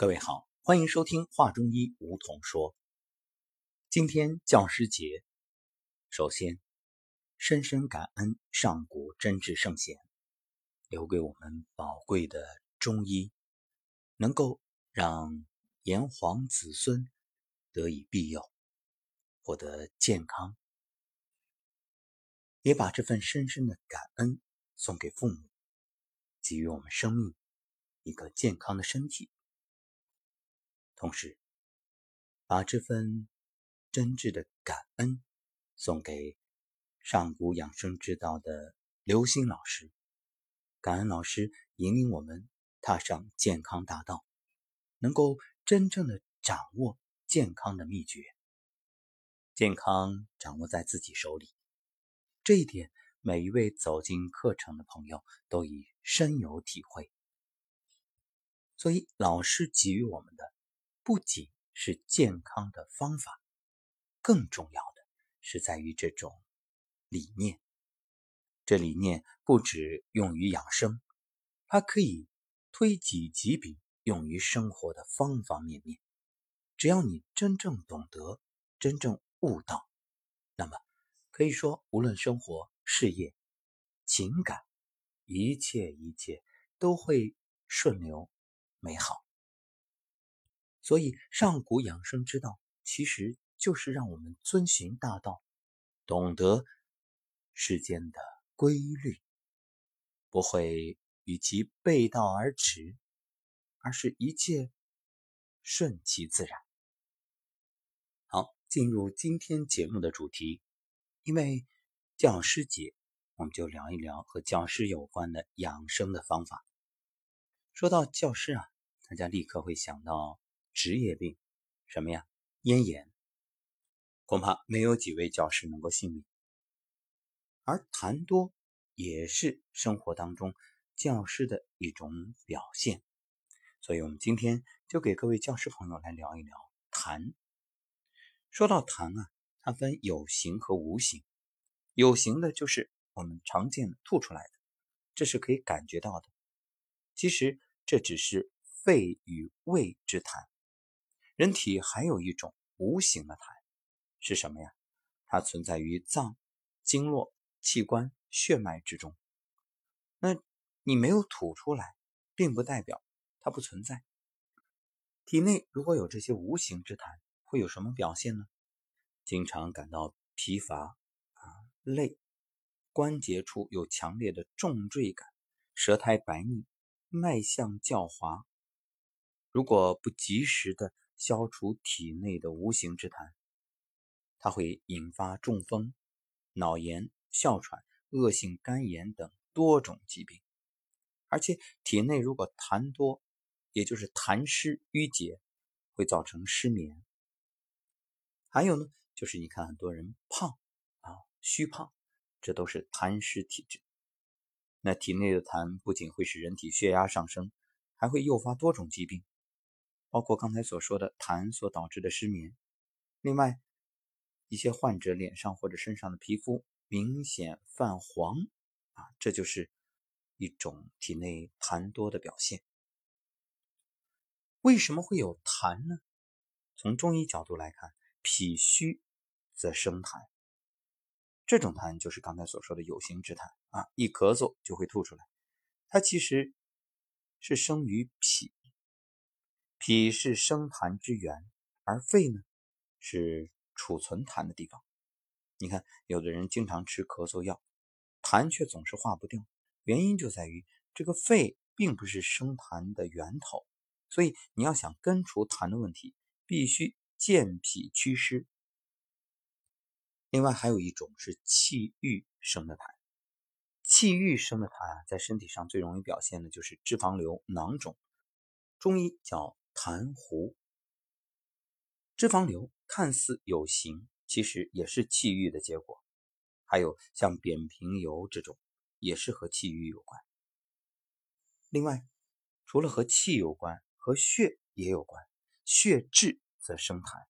各位好，欢迎收听《话中医》，梧桐说。今天教师节，首先深深感恩上古真挚圣贤留给我们宝贵的中医，能够让炎黄子孙得以庇佑，获得健康，也把这份深深的感恩送给父母，给予我们生命一个健康的身体。同时，把这份真挚的感恩送给上古养生之道的刘星老师。感恩老师引领我们踏上健康大道，能够真正的掌握健康的秘诀。健康掌握在自己手里，这一点每一位走进课程的朋友都已深有体会。所以，老师给予我们的。不仅是健康的方法，更重要的是在于这种理念。这理念不只用于养生，它可以推己及彼，用于生活的方方面面。只要你真正懂得，真正悟道，那么可以说，无论生活、事业、情感，一切一切都会顺流、美好。所以，上古养生之道其实就是让我们遵循大道，懂得世间的规律，不会与其背道而驰，而是一切顺其自然。好，进入今天节目的主题，因为教师节，我们就聊一聊和教师有关的养生的方法。说到教师啊，大家立刻会想到。职业病，什么呀？咽炎，恐怕没有几位教师能够幸免。而痰多也是生活当中教师的一种表现，所以我们今天就给各位教师朋友来聊一聊痰。说到痰啊，它分有形和无形。有形的就是我们常见的吐出来的，这是可以感觉到的。其实这只是肺与胃之痰。人体还有一种无形的痰，是什么呀？它存在于脏、经络、器官、血脉之中。那你没有吐出来，并不代表它不存在。体内如果有这些无形之痰，会有什么表现呢？经常感到疲乏啊、累，关节处有强烈的重坠感，舌苔白腻，脉象较滑。如果不及时的消除体内的无形之痰，它会引发中风、脑炎、哮喘、恶性肝炎等多种疾病。而且体内如果痰多，也就是痰湿淤结，会造成失眠。还有呢，就是你看很多人胖啊、虚胖，这都是痰湿体质。那体内的痰不仅会使人体血压上升，还会诱发多种疾病。包括刚才所说的痰所导致的失眠，另外一些患者脸上或者身上的皮肤明显泛黄啊，这就是一种体内痰多的表现。为什么会有痰呢？从中医角度来看，脾虚则生痰，这种痰就是刚才所说的有形之痰啊，一咳嗽就会吐出来，它其实是生于脾。脾是生痰之源，而肺呢是储存痰的地方。你看，有的人经常吃咳嗽药，痰却总是化不掉，原因就在于这个肺并不是生痰的源头。所以，你要想根除痰的问题，必须健脾祛湿。另外，还有一种是气郁生的痰，气郁生的痰啊，在身体上最容易表现的就是脂肪瘤、囊肿，中医叫。痰糊、脂肪瘤看似有形，其实也是气郁的结果。还有像扁平疣这种，也是和气郁有关。另外，除了和气有关，和血也有关。血滞则生痰，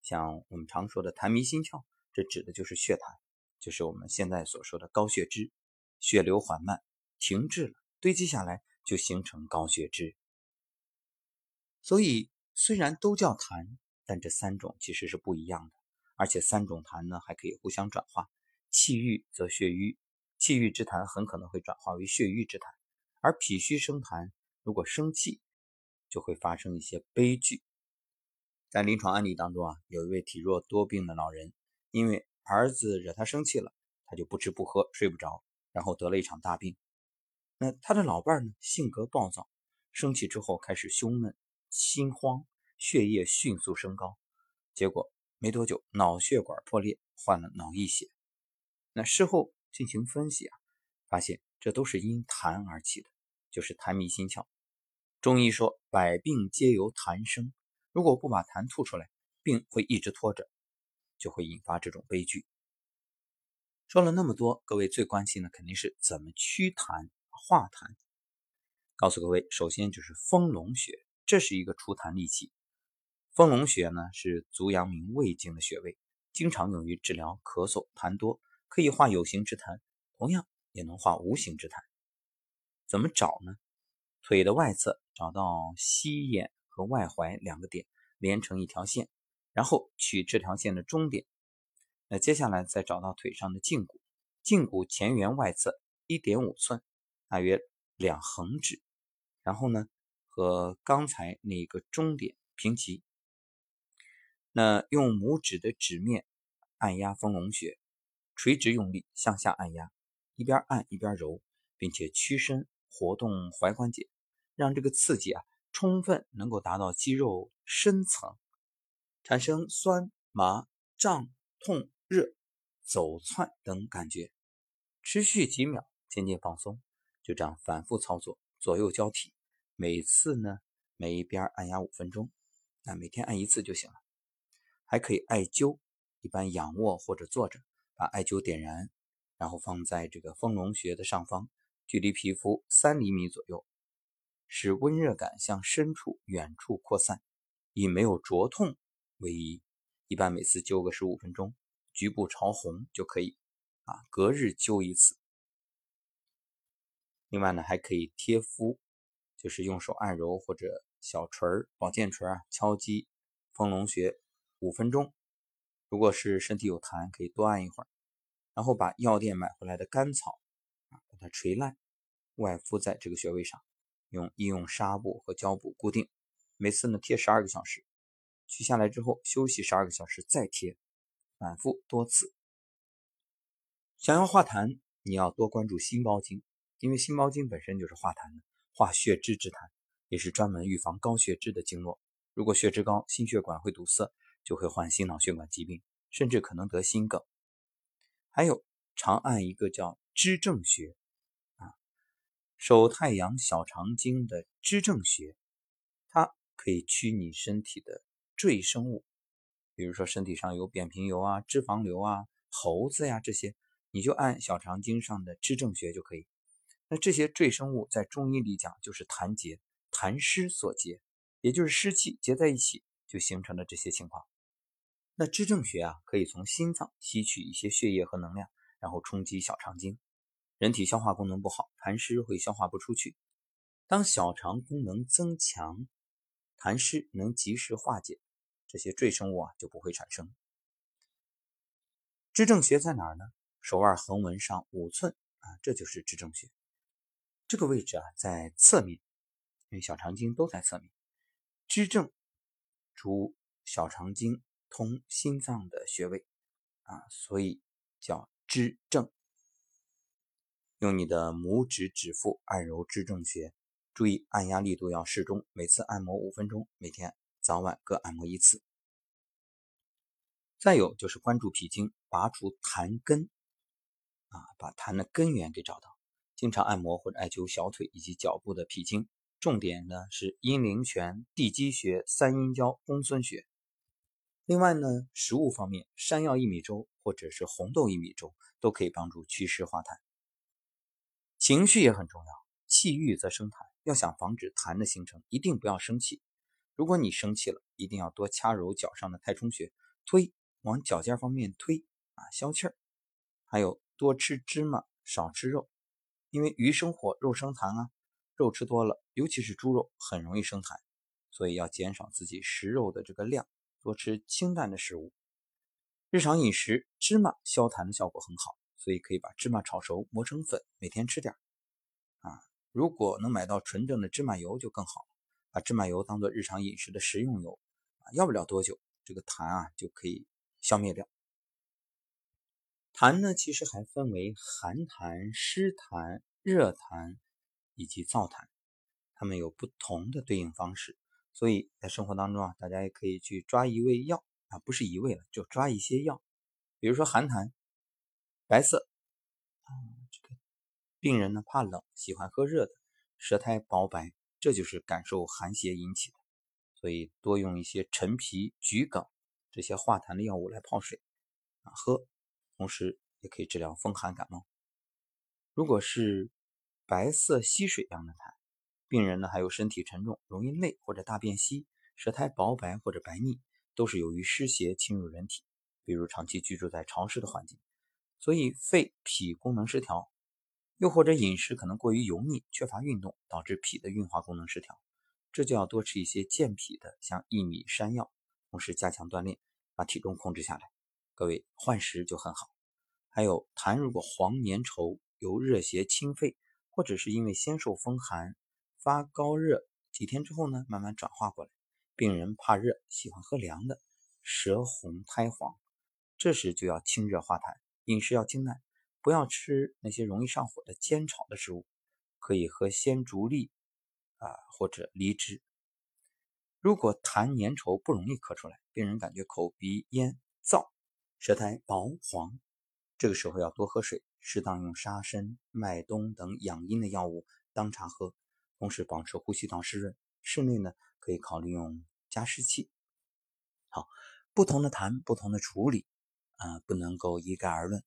像我们常说的痰迷心窍，这指的就是血痰，就是我们现在所说的高血脂。血流缓慢，停滞了，堆积下来就形成高血脂。所以虽然都叫痰，但这三种其实是不一样的，而且三种痰呢还可以互相转化。气郁则血瘀，气郁之痰很可能会转化为血瘀之痰，而脾虚生痰，如果生气，就会发生一些悲剧。在临床案例当中啊，有一位体弱多病的老人，因为儿子惹他生气了，他就不吃不喝，睡不着，然后得了一场大病。那他的老伴呢，性格暴躁，生气之后开始胸闷、心慌，血液迅速升高，结果没多久脑血管破裂，患了脑溢血。那事后进行分析啊，发现这都是因痰而起的，就是痰迷心窍。中医说百病皆由痰生，如果不把痰吐出来，病会一直拖着，就会引发这种悲剧。说了那么多，各位最关心的肯定是怎么祛痰化痰。告诉各位，首先就是丰隆穴，这是一个除痰利器。丰隆穴呢是足阳明胃经的穴位，经常用于治疗咳嗽痰多，可以化有形之痰，同样也能化无形之痰。怎么找呢？腿的外侧找到膝眼和外踝两个点，连成一条线，然后取这条线的中点。那接下来再找到腿上的胫骨，胫骨前缘外侧一点五寸，大约两横指，然后呢和刚才那个中点平齐。那用拇指的指面按压丰隆穴，垂直用力向下按压，一边按一边揉，并且屈伸活动踝关节。让这个刺激啊，充分能够达到肌肉深层，产生酸、麻、胀、痛、热、走窜等感觉，持续几秒，渐渐放松。就这样反复操作，左右交替，每次呢，每一边按压五分钟，那每天按一次就行了。还可以艾灸，一般仰卧或者坐着，把艾灸点燃，然后放在这个丰隆穴的上方，距离皮肤三厘米左右。使温热感向深处、远处扩散，以没有灼痛为宜。一般每次灸个十五分钟，局部潮红就可以。啊，隔日灸一次。另外呢，还可以贴敷，就是用手按揉或者小锤儿、保健锤啊敲击丰隆穴五分钟。如果是身体有痰，可以多按一会儿。然后把药店买回来的甘草啊，把它捶烂，外敷在这个穴位上。用医用纱布和胶布固定，每次呢贴十二个小时，取下来之后休息十二个小时再贴，反复多次。想要化痰，你要多关注心包经，因为心包经本身就是化痰的，化血脂之痰，也是专门预防高血脂的经络。如果血脂高，心血管会堵塞，就会患心脑血管疾病，甚至可能得心梗。还有常按一个叫支正穴啊。手太阳小肠经的支正穴，它可以驱你身体的赘生物，比如说身体上有扁平疣啊、脂肪瘤啊、猴子呀这些，你就按小肠经上的支正穴就可以。那这些赘生物在中医里讲就是痰结、痰湿所结，也就是湿气结在一起，就形成了这些情况。那支正穴啊，可以从心脏吸取一些血液和能量，然后冲击小肠经。人体消化功能不好，痰湿会消化不出去。当小肠功能增强，痰湿能及时化解，这些赘生物啊就不会产生。支正穴在哪儿呢？手腕横纹上五寸啊，这就是支正穴。这个位置啊在侧面，因为小肠经都在侧面。支正主小肠经通心脏的穴位啊，所以叫支正。用你的拇指指腹按揉支正穴，注意按压力度要适中，每次按摩五分钟，每天早晚各按摩一次。再有就是关注脾经，拔除痰根，啊，把痰的根源给找到。经常按摩或者艾灸小腿以及脚部的脾经，重点呢是阴陵泉、地基穴、三阴交、公孙穴。另外呢，食物方面，山药薏米粥或者是红豆薏米粥都可以帮助祛湿化痰。情绪也很重要，气郁则生痰。要想防止痰的形成，一定不要生气。如果你生气了，一定要多掐揉脚上的太冲穴，推往脚尖方面推啊，消气儿。还有多吃芝麻，少吃肉，因为鱼生火，肉生痰啊。肉吃多了，尤其是猪肉，很容易生痰。所以要减少自己食肉的这个量，多吃清淡的食物。日常饮食，芝麻消痰的效果很好，所以可以把芝麻炒熟磨成粉，每天吃点啊，如果能买到纯正的芝麻油就更好，把芝麻油当做日常饮食的食用油啊，要不了多久，这个痰啊就可以消灭掉。痰呢，其实还分为寒痰、湿痰、热痰以及燥痰，它们有不同的对应方式。所以在生活当中啊，大家也可以去抓一味药啊，不是一味了，就抓一些药。比如说寒痰，白色啊，这个病人呢怕冷，喜欢喝热的，舌苔薄白，这就是感受寒邪引起的。所以多用一些陈皮、桔梗这些化痰的药物来泡水啊喝。同时也可以治疗风寒感冒。如果是白色稀水样的痰，病人呢还有身体沉重，容易累或者大便稀，舌苔薄白或者白腻，都是由于湿邪侵入人体，比如长期居住在潮湿的环境，所以肺脾功能失调，又或者饮食可能过于油腻，缺乏运动，导致脾的运化功能失调，这就要多吃一些健脾的，像薏米、山药，同时加强锻炼，把体重控制下来。各位换食就很好。还有痰如果黄粘稠，由热邪侵肺，或者是因为先受风寒发高热，几天之后呢，慢慢转化过来。病人怕热，喜欢喝凉的，舌红苔黄，这时就要清热化痰，饮食要清淡，不要吃那些容易上火的煎炒的食物，可以喝鲜竹沥啊或者梨汁。如果痰粘稠不容易咳出来，病人感觉口鼻咽燥，舌苔薄黄。这个时候要多喝水，适当用沙参、麦冬等养阴的药物当茶喝，同时保持呼吸道湿润。室内呢，可以考虑用加湿器。好，不同的痰，不同的处理，啊，不能够一概而论。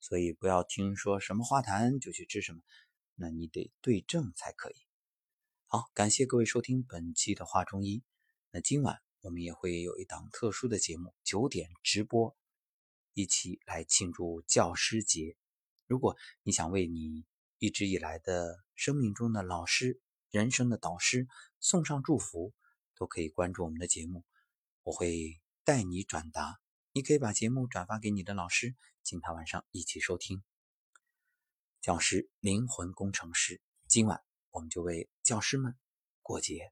所以不要听说什么化痰就去治什么，那你得对症才可以。好，感谢各位收听本期的话中医。那今晚我们也会有一档特殊的节目，九点直播。一起来庆祝教师节。如果你想为你一直以来的生命中的老师、人生的导师送上祝福，都可以关注我们的节目，我会带你转达。你可以把节目转发给你的老师，请他晚上一起收听。教师灵魂工程师，今晚我们就为教师们过节。